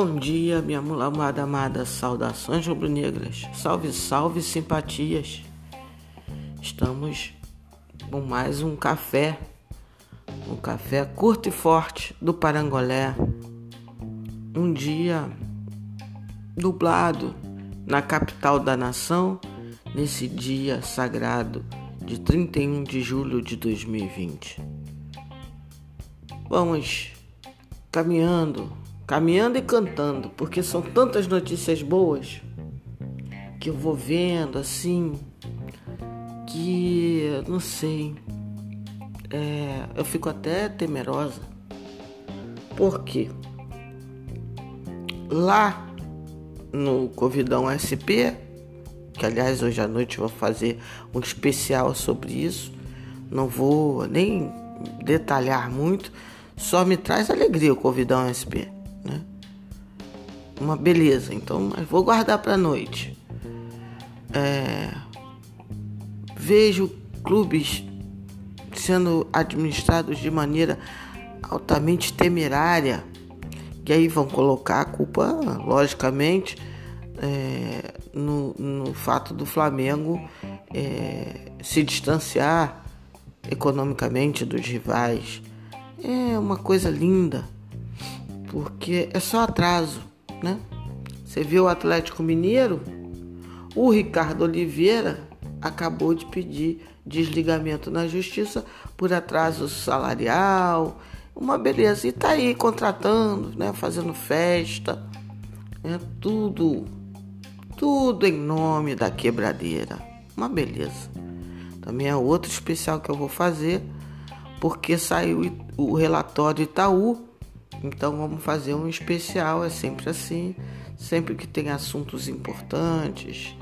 Bom dia, minha amada amada, saudações rubro-negras, salve, salve, simpatias. Estamos com mais um café, um café curto e forte do Parangolé. Um dia dublado na capital da nação, nesse dia sagrado de 31 de julho de 2020. Vamos caminhando, caminhando e cantando, porque são tantas notícias boas que eu vou vendo assim que não sei, é, eu fico até temerosa. Por quê? Lá no Covidão SP, que aliás hoje à noite vou fazer um especial sobre isso, não vou nem detalhar muito, só me traz alegria o Covidão SP? Uma beleza, então, mas vou guardar para noite. É, vejo clubes sendo administrados de maneira altamente temerária, que aí vão colocar a culpa, logicamente, é, no, no, fato do Flamengo é, se distanciar economicamente dos rivais. É uma coisa linda, porque é só atraso, né? Você viu o Atlético Mineiro? O Ricardo Oliveira acabou de pedir desligamento na justiça por atraso salarial, uma beleza. E tá aí contratando, né? Fazendo festa, é tudo, tudo em nome da quebradeira. Uma beleza. Também é outro especial que eu vou fazer, porque saiu o relatório Itaú. Então vamos fazer um especial, é sempre assim, sempre que tem assuntos importantes,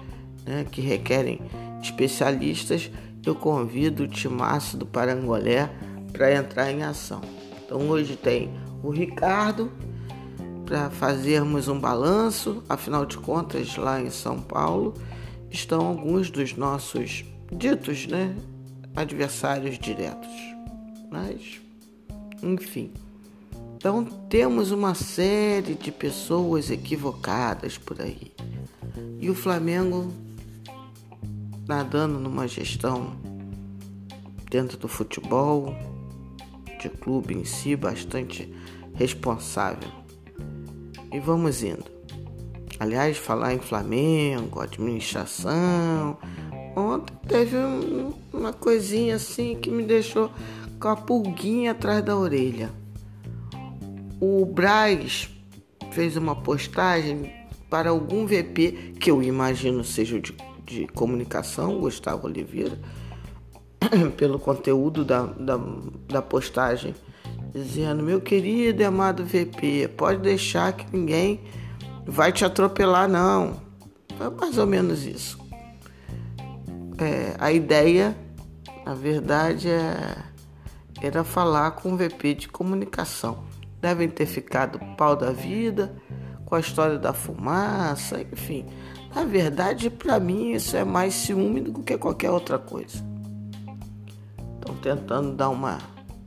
né, que requerem especialistas, eu convido o Timácio do Parangolé para entrar em ação. Então hoje tem o Ricardo para fazermos um balanço, afinal de contas, lá em São Paulo estão alguns dos nossos ditos, né, adversários diretos. Mas, enfim. Então temos uma série de pessoas equivocadas por aí. E o Flamengo nadando numa gestão dentro do futebol, de clube em si, bastante responsável. E vamos indo. Aliás, falar em Flamengo, administração, Ontem teve um, uma coisinha assim que me deixou com a pulguinha atrás da orelha. O Braz fez uma postagem para algum VP, que eu imagino seja de, de comunicação, Gustavo Oliveira, pelo conteúdo da, da, da postagem, dizendo: Meu querido e amado VP, pode deixar que ninguém vai te atropelar, não. Foi mais ou menos isso é, a ideia, na verdade, é, era falar com o VP de comunicação. Devem ter ficado pau da vida com a história da fumaça, enfim. Na verdade, para mim, isso é mais ciúme do que qualquer outra coisa. Estão tentando dar uma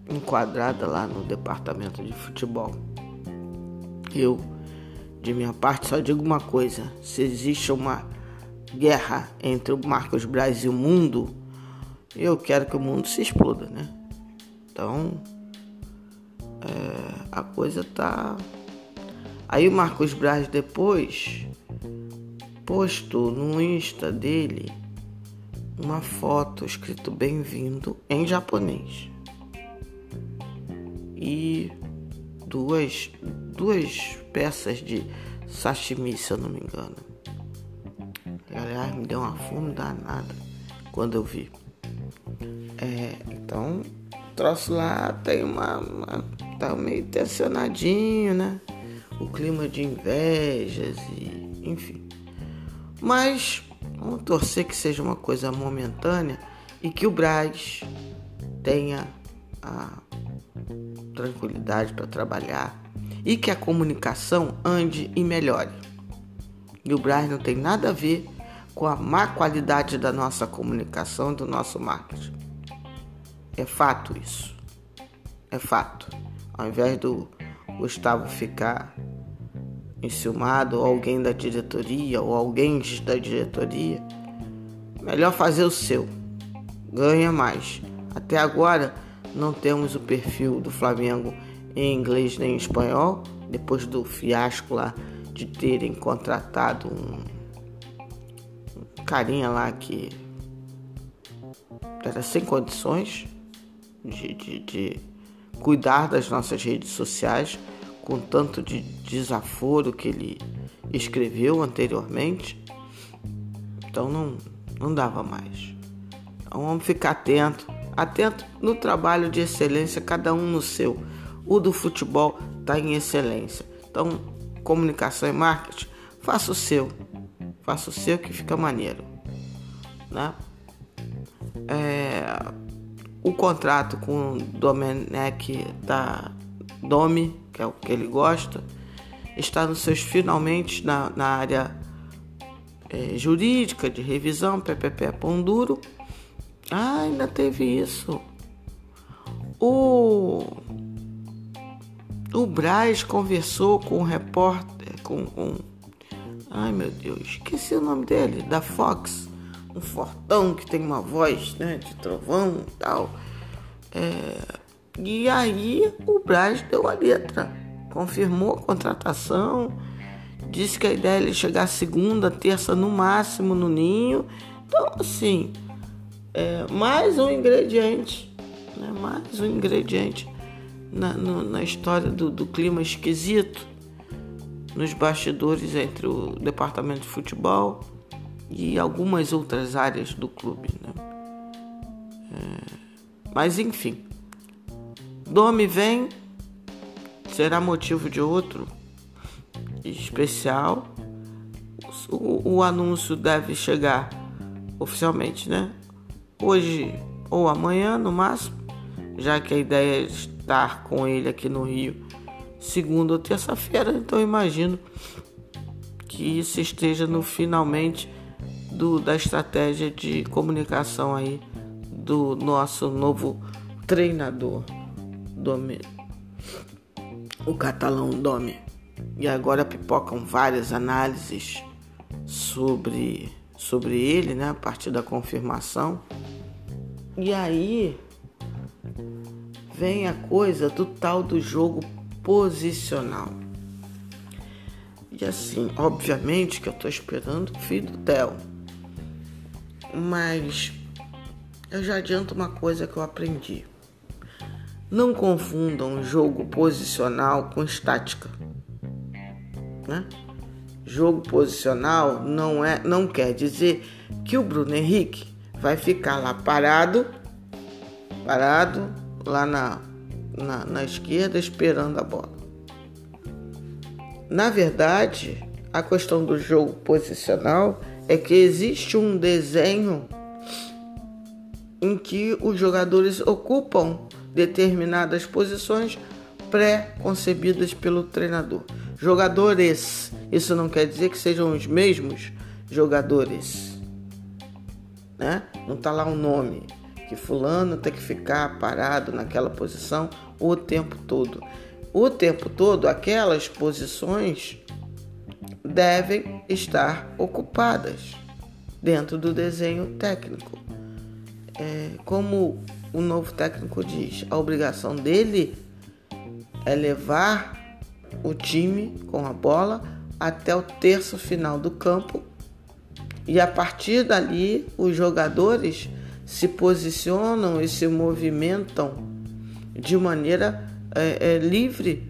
enquadrada lá no departamento de futebol. Eu, de minha parte, só digo uma coisa: se existe uma guerra entre o Marcos Braz e o mundo, eu quero que o mundo se exploda, né? Então, é, a coisa tá. Aí o Marcos Braz depois postou no Insta dele uma foto escrito bem-vindo em japonês. E duas, duas peças de sashimi, se eu não me engano. Aliás, me deu uma fome danada quando eu vi. É, então, troço lá tem uma, uma. Tá meio tensionadinho, né? O clima de invejas e. enfim. Mas vamos torcer que seja uma coisa momentânea e que o Braz tenha a tranquilidade para trabalhar e que a comunicação ande e melhore. E o Braz não tem nada a ver com a má qualidade da nossa comunicação, do nosso marketing. É fato isso. É fato. Ao invés do Gustavo ficar enciumado, ou alguém da diretoria, ou alguém da diretoria, melhor fazer o seu. Ganha mais. Até agora não temos o perfil do Flamengo em inglês nem em espanhol, depois do fiasco lá de terem contratado um, carinha lá que era sem condições de, de, de cuidar das nossas redes sociais com tanto de desaforo que ele escreveu anteriormente. Então não, não dava mais. Então vamos ficar atento, atento no trabalho de excelência, cada um no seu. O do futebol está em excelência. Então, comunicação e marketing, faça o seu. Faça o seu que fica maneiro. Né? É, o contrato com o Domenech da Domi, que é o que ele gosta, está nos seus finalmente na, na área é, jurídica de revisão, PPP Pão Duro. Ah, ainda teve isso. O o Braz conversou com o repórter, com, com ai meu Deus, esqueci o nome dele, da Fox, um fortão que tem uma voz né, de trovão e tal. É, e aí o Braz deu a letra, confirmou a contratação, disse que a ideia é ele chegar segunda, terça no máximo no ninho. Então, assim, é mais um ingrediente, né, mais um ingrediente na, no, na história do, do, clima esquisito nos bastidores entre o departamento de futebol e algumas outras áreas do clube. Né? É, mas enfim, Domi vem, será motivo de outro especial. O, o anúncio deve chegar oficialmente, né? Hoje ou amanhã, no máximo, já que a ideia é estar com ele aqui no Rio segunda ou terça-feira, então imagino que isso esteja no finalmente do, da estratégia de comunicação aí do nosso novo treinador, Domi, o catalão Domi. E agora pipocam várias análises sobre, sobre ele, né, a partir da confirmação. E aí vem a coisa do tal do jogo posicional. E assim, obviamente que eu tô esperando o filho do Theo. Mas eu já adianto uma coisa que eu aprendi. Não confundam jogo posicional com estática. Né? Jogo posicional não é, não quer dizer que o Bruno Henrique vai ficar lá parado, parado lá na, na, na esquerda esperando a bola. Na verdade, a questão do jogo posicional é que existe um desenho em que os jogadores ocupam determinadas posições pré-concebidas pelo treinador. Jogadores, isso não quer dizer que sejam os mesmos jogadores, né? Não está lá o um nome que fulano tem que ficar parado naquela posição o tempo todo. O tempo todo, aquelas posições devem estar ocupadas dentro do desenho técnico. É, como o novo técnico diz, a obrigação dele é levar o time com a bola até o terço final do campo e a partir dali os jogadores se posicionam e se movimentam de maneira é, é, livre,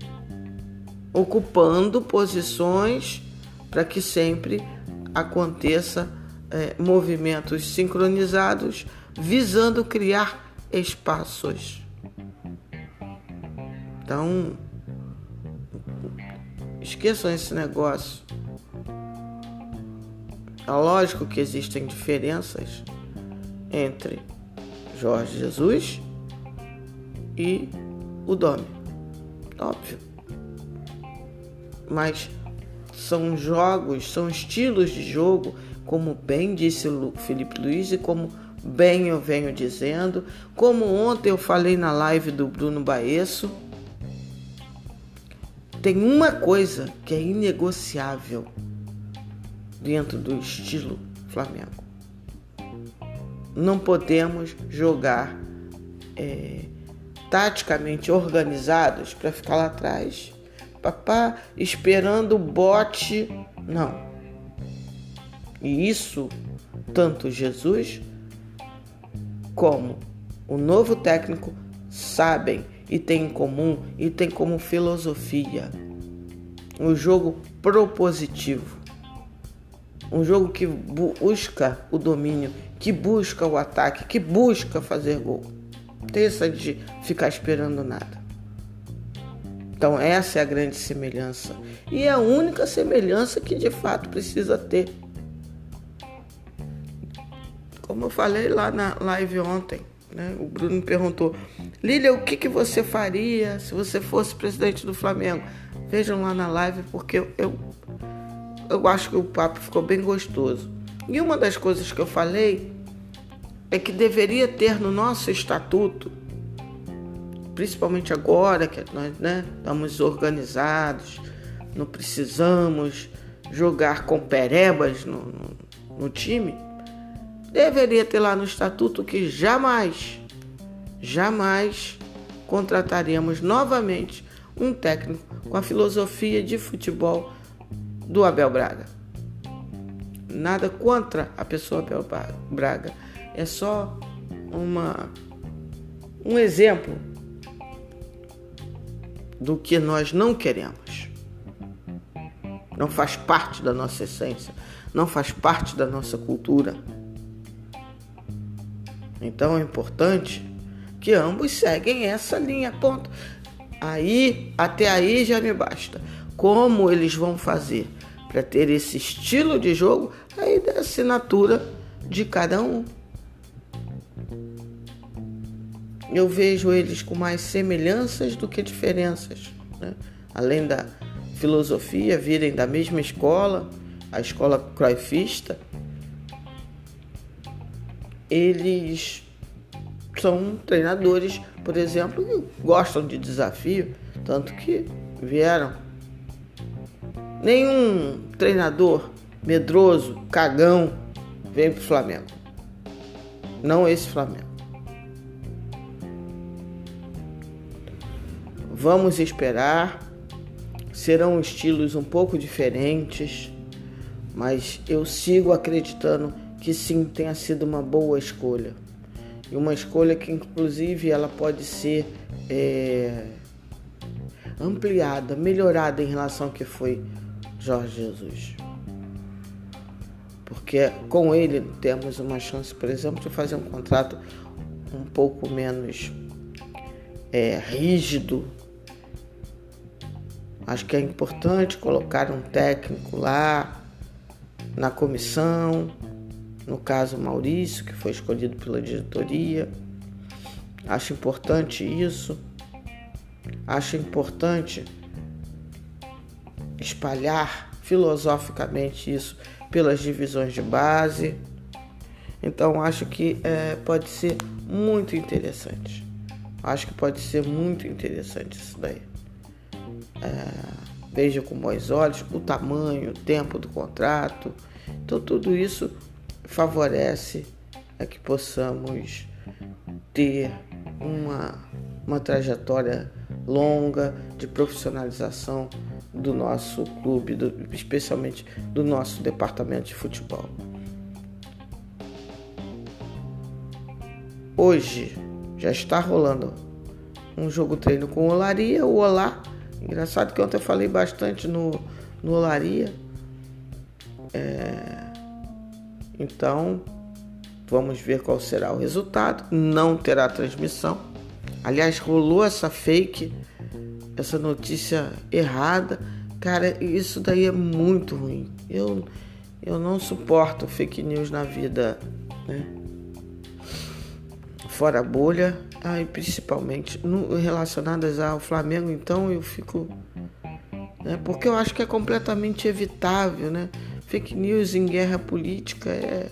ocupando posições para que sempre aconteça é, movimentos sincronizados, visando criar espaços. Então, esqueçam esse negócio. É lógico que existem diferenças entre Jorge Jesus e o Domi. Óbvio. Mas são jogos, são estilos de jogo, como bem disse o Felipe Luiz e como bem eu venho dizendo, como ontem eu falei na live do Bruno Baesso, tem uma coisa que é inegociável dentro do estilo Flamengo. Não podemos jogar é, taticamente organizados para ficar lá atrás, papá, esperando o bote. Não. E isso, tanto Jesus como o novo técnico sabem e têm em comum e têm como filosofia um jogo propositivo. Um jogo que busca o domínio, que busca o ataque, que busca fazer gol. Tem essa de ficar esperando nada. Então essa é a grande semelhança. E é a única semelhança que de fato precisa ter. Como eu falei lá na live ontem, né? o Bruno me perguntou, Lília, o que, que você faria se você fosse presidente do Flamengo? Vejam lá na live porque eu, eu, eu acho que o papo ficou bem gostoso. E uma das coisas que eu falei é que deveria ter no nosso estatuto, principalmente agora que nós né, estamos organizados, não precisamos jogar com perebas no, no, no time, deveria ter lá no estatuto que jamais, jamais contrataremos novamente um técnico com a filosofia de futebol do Abel Braga. Nada contra a pessoa Abel Braga, é só uma um exemplo do que nós não queremos. Não faz parte da nossa essência, não faz parte da nossa cultura. Então é importante que ambos seguem essa linha, ponto. Aí, até aí já me basta. Como eles vão fazer para ter esse estilo de jogo? Aí da assinatura de cada um. Eu vejo eles com mais semelhanças do que diferenças. Né? Além da filosofia, virem da mesma escola, a escola Cruyffista, eles são treinadores, por exemplo, que gostam de desafio, tanto que vieram. Nenhum treinador medroso, cagão, vem para o Flamengo. Não esse Flamengo. Vamos esperar. Serão estilos um pouco diferentes, mas eu sigo acreditando que sim tenha sido uma boa escolha. E uma escolha que inclusive ela pode ser é, ampliada, melhorada em relação ao que foi Jorge Jesus. Porque com ele temos uma chance, por exemplo, de fazer um contrato um pouco menos é, rígido. Acho que é importante colocar um técnico lá na comissão, no caso Maurício, que foi escolhido pela diretoria. Acho importante isso. Acho importante espalhar filosoficamente isso pelas divisões de base. Então acho que é, pode ser muito interessante. Acho que pode ser muito interessante isso daí. É, veja com bons olhos o tamanho, o tempo do contrato. Então tudo isso favorece a que possamos ter uma, uma trajetória longa de profissionalização do nosso clube, do, especialmente do nosso departamento de futebol. Hoje já está rolando um jogo treino com Olaria, o Olá. Engraçado que ontem eu falei bastante no, no Olaria. É, então, vamos ver qual será o resultado. Não terá transmissão. Aliás, rolou essa fake, essa notícia errada. Cara, isso daí é muito ruim. Eu, eu não suporto fake news na vida, né? Fora a bolha, ah, principalmente no, relacionadas ao Flamengo, então eu fico. Né, porque eu acho que é completamente evitável, né? Fake news em guerra política é,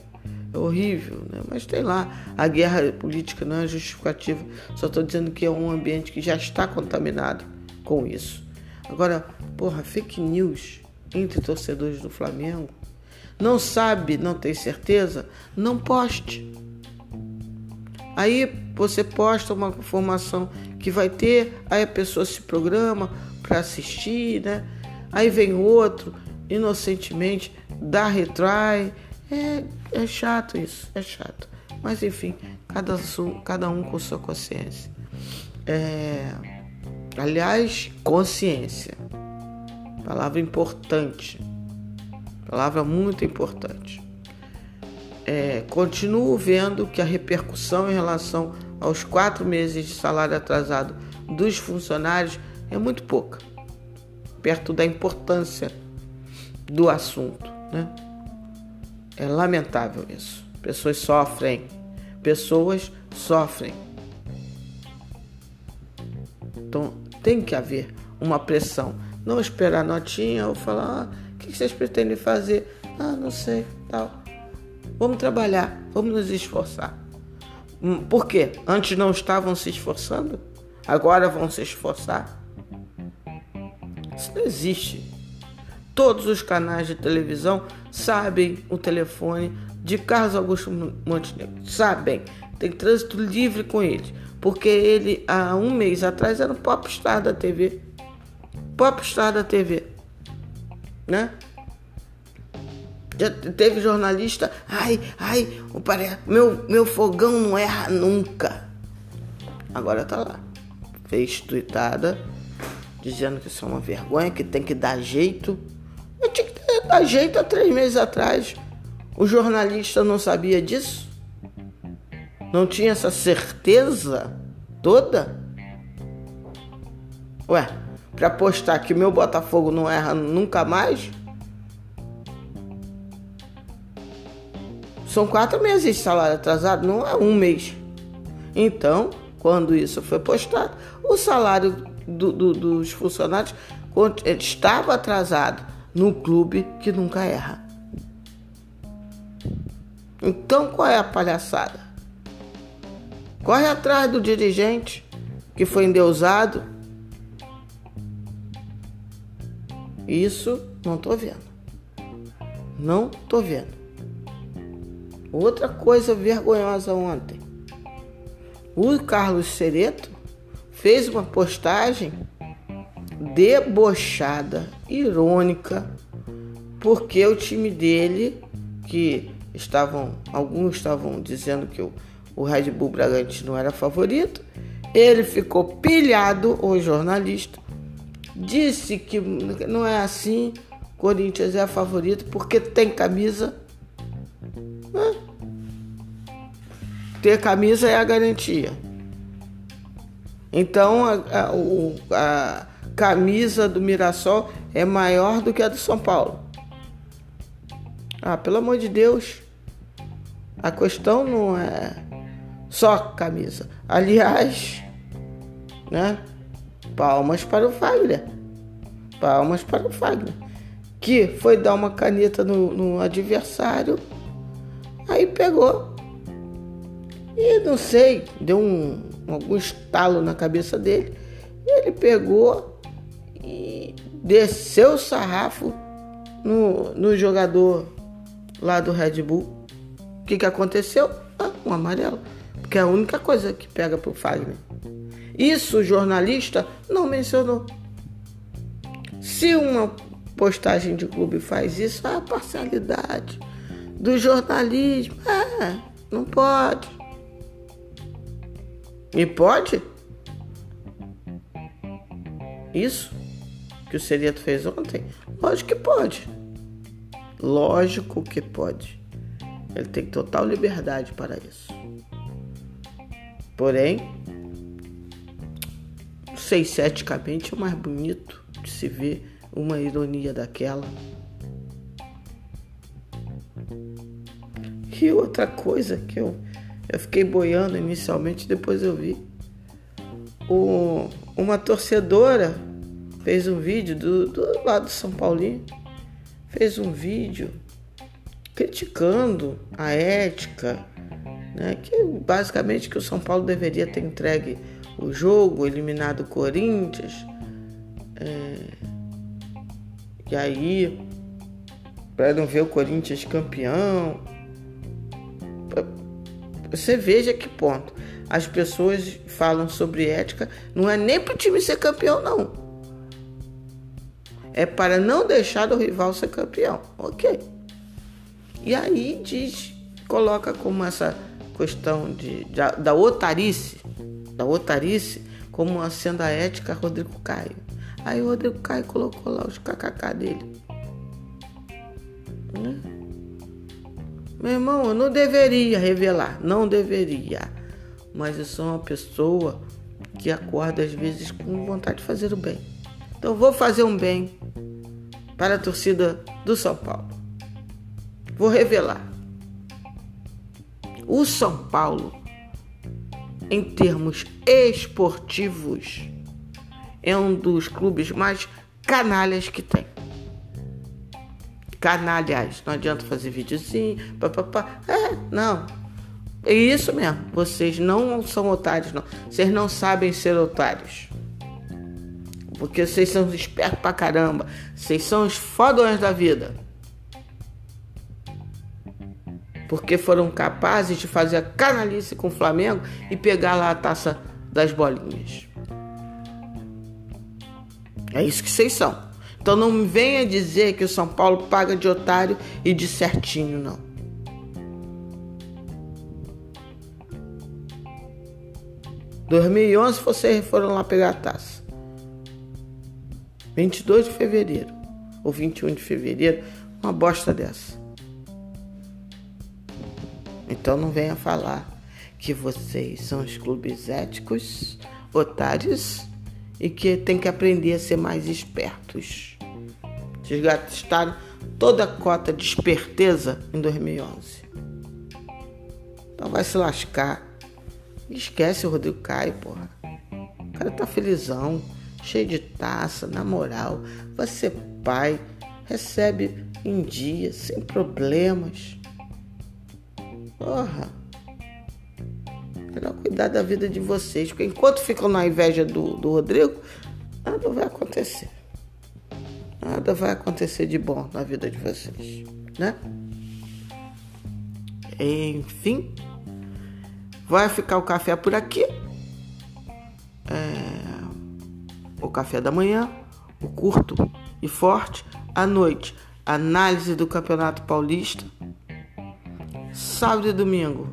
é horrível, né? Mas tem lá, a guerra política não é justificativa. Só estou dizendo que é um ambiente que já está contaminado com isso. Agora, porra, fake news entre torcedores do Flamengo. Não sabe, não tem certeza? Não poste. Aí você posta uma informação que vai ter, aí a pessoa se programa para assistir, né? Aí vem outro, inocentemente, dá retry. É, é chato isso, é chato. Mas enfim, cada, cada um com sua consciência. É, aliás, consciência. Palavra importante. Palavra muito importante. É, continuo vendo que a repercussão em relação aos quatro meses de salário atrasado dos funcionários é muito pouca, perto da importância do assunto. Né? É lamentável isso. Pessoas sofrem, pessoas sofrem. Então tem que haver uma pressão. Não esperar notinha ou falar, ah, o que vocês pretendem fazer? Ah, não sei, tal. Vamos trabalhar, vamos nos esforçar. Hum, por quê? Antes não estavam se esforçando? Agora vão se esforçar? Isso não existe. Todos os canais de televisão sabem o telefone de Carlos Augusto Montenegro. Sabem. Tem trânsito livre com ele. Porque ele, há um mês atrás, era um popstar da TV. Popstar da TV. Né? Já teve jornalista, ai, ai, meu, meu fogão não erra nunca. Agora tá lá. Fez tweetada dizendo que isso é uma vergonha, que tem que dar jeito. Eu tinha que dar jeito há três meses atrás. O jornalista não sabia disso? Não tinha essa certeza toda? Ué, para postar que meu Botafogo não erra nunca mais? São quatro meses de salário atrasado, não é um mês. Então, quando isso foi postado, o salário do, do, dos funcionários estava atrasado no clube que nunca erra. Então, qual é a palhaçada? Corre atrás do dirigente que foi endeusado. Isso não tô vendo. Não tô vendo. Outra coisa vergonhosa ontem. O Carlos Cereto fez uma postagem debochada, irônica, porque o time dele, que estavam, alguns estavam dizendo que o, o Red Bull Bragantino era favorito, ele ficou pilhado, o jornalista, disse que não é assim, Corinthians é favorito porque tem camisa ter camisa é a garantia. Então a, a, a, camisa do Mirassol é maior do que a do São Paulo. Ah, pelo amor de Deus. A questão não é só camisa. Aliás, né? Palmas para o Fagner. Palmas para o Fagner. Que foi dar uma caneta no, no adversário Aí pegou. E não sei, deu um, algum estalo na cabeça dele. Ele pegou e desceu o sarrafo no, no jogador lá do Red Bull. O que, que aconteceu? Ah, um amarelo. Porque é a única coisa que pega pro Fagner. Isso o jornalista não mencionou. Se uma postagem de clube faz isso, é parcialidade do jornalismo. É, não pode. E pode? Isso que o Serieto fez ontem? Lógico que pode. Lógico que pode. Ele tem total liberdade para isso. Porém, não sei se eticamente é mais bonito de se ver uma ironia daquela E outra coisa que eu, eu fiquei boiando inicialmente, depois eu vi. O, uma torcedora fez um vídeo do, do lado do São Paulinho, fez um vídeo criticando a ética, né, que basicamente que o São Paulo deveria ter entregue o jogo, eliminado o Corinthians. É, E aí, para não ver o Corinthians campeão, você veja que ponto. As pessoas falam sobre ética, não é nem para o time ser campeão, não. É para não deixar o rival ser campeão. Ok. E aí diz, coloca como essa questão de, de da otarice, da otarice, como sendo a ética Rodrigo Caio. Aí o Rodrigo Caio colocou lá os kkk dele. Né? Meu irmão, eu não deveria revelar, não deveria. Mas eu sou uma pessoa que acorda às vezes com vontade de fazer o bem. Então vou fazer um bem para a torcida do São Paulo. Vou revelar. O São Paulo, em termos esportivos, é um dos clubes mais canalhas que tem. Canalhas, não adianta fazer videozinho, papapá. É, não. É isso mesmo. Vocês não são otários, não. Vocês não sabem ser otários. Porque vocês são espertos pra caramba. Vocês são os fodões da vida. Porque foram capazes de fazer a canalice com o Flamengo e pegar lá a taça das bolinhas. É isso que vocês são. Então não venha dizer que o São Paulo paga de otário e de certinho, não. Em 2011 vocês foram lá pegar a taça. 22 de fevereiro ou 21 de fevereiro, uma bosta dessa. Então não venha falar que vocês são os clubes éticos, otários e que tem que aprender a ser mais espertos. Vocês gastaram toda a cota de esperteza em 2011. Então vai se lascar. Esquece o Rodrigo Caio, porra. O cara tá felizão, cheio de taça, na moral. Vai ser pai, recebe em dia, sem problemas. Porra. Melhor cuidar da vida de vocês. Porque enquanto ficam na inveja do, do Rodrigo, nada vai acontecer. Nada vai acontecer de bom na vida de vocês, né? Enfim, vai ficar o café por aqui. É, o café da manhã, o curto e forte. À noite, análise do Campeonato Paulista. Sábado e domingo,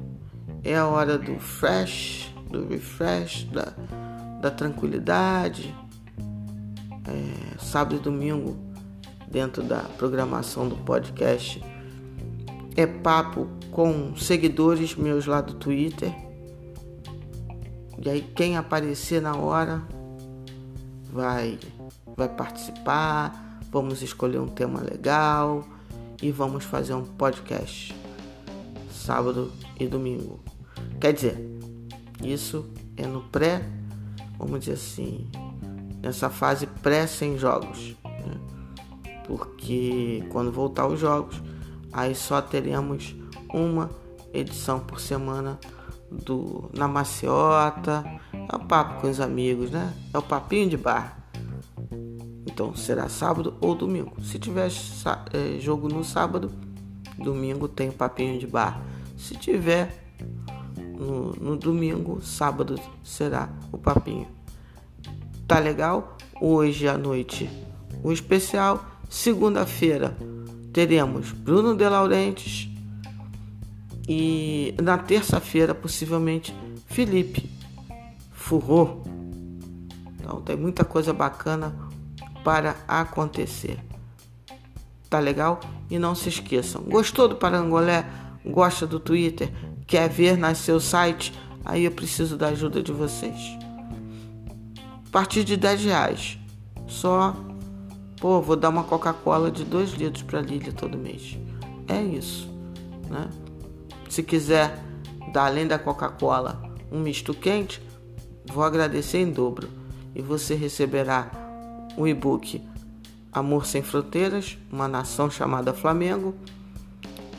é a hora do fresh, do refresh, da, da tranquilidade. É, sábado e domingo, dentro da programação do podcast, é papo com seguidores meus lá do Twitter. E aí quem aparecer na hora vai vai participar, vamos escolher um tema legal e vamos fazer um podcast sábado e domingo. Quer dizer, isso é no pré, vamos dizer assim, nessa fase pré sem jogos. Né? Porque quando voltar os jogos, aí só teremos uma edição por semana do na maciota. É o papo com os amigos, né? É o papinho de bar. Então será sábado ou domingo. Se tiver é, jogo no sábado, domingo tem papinho de bar. Se tiver no, no domingo, sábado será o papinho. Tá legal? Hoje à noite o especial. Segunda-feira teremos Bruno De Laurentiis e na terça-feira possivelmente Felipe Furro. Então tem muita coisa bacana para acontecer. Tá legal? E não se esqueçam. Gostou do Parangolé? Gosta do Twitter? quer ver nascer o site, aí eu preciso da ajuda de vocês. Partir de 10 reais. Só, pô, vou dar uma Coca-Cola de 2 litros para Lília todo mês. É isso, né? Se quiser dar além da Coca-Cola um misto quente, vou agradecer em dobro. E você receberá o e-book Amor Sem Fronteiras, uma nação chamada Flamengo,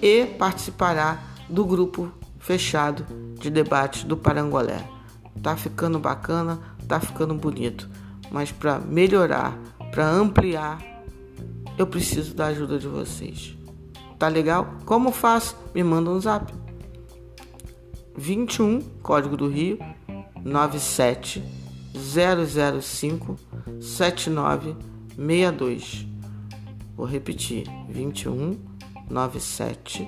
e participará do grupo fechado de debate do Parangolé. Tá ficando bacana, tá ficando bonito, mas para melhorar, para ampliar, eu preciso da ajuda de vocês. Tá legal? Como faço? Me manda um zap. 21, código do Rio, 97 005 7962. Vou repetir: 21 97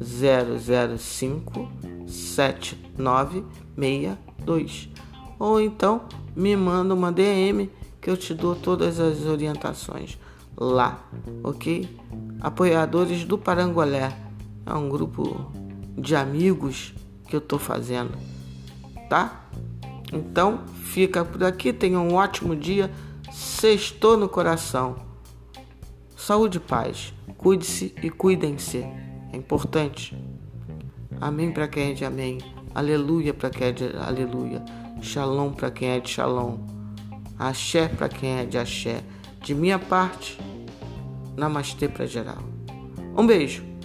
005 7962. Ou então me manda uma DM que eu te dou todas as orientações lá, ok? Apoiadores do Parangolé é um grupo de amigos que eu tô fazendo, tá? Então fica por aqui, tenha um ótimo dia, sextou no coração. Saúde e paz, cuide-se e cuidem-se, é importante. Amém para quem é de amém, aleluia para quem é de aleluia, shalom para quem é de shalom, axé para quem é de axé. De minha parte, namastê para geral. Um beijo.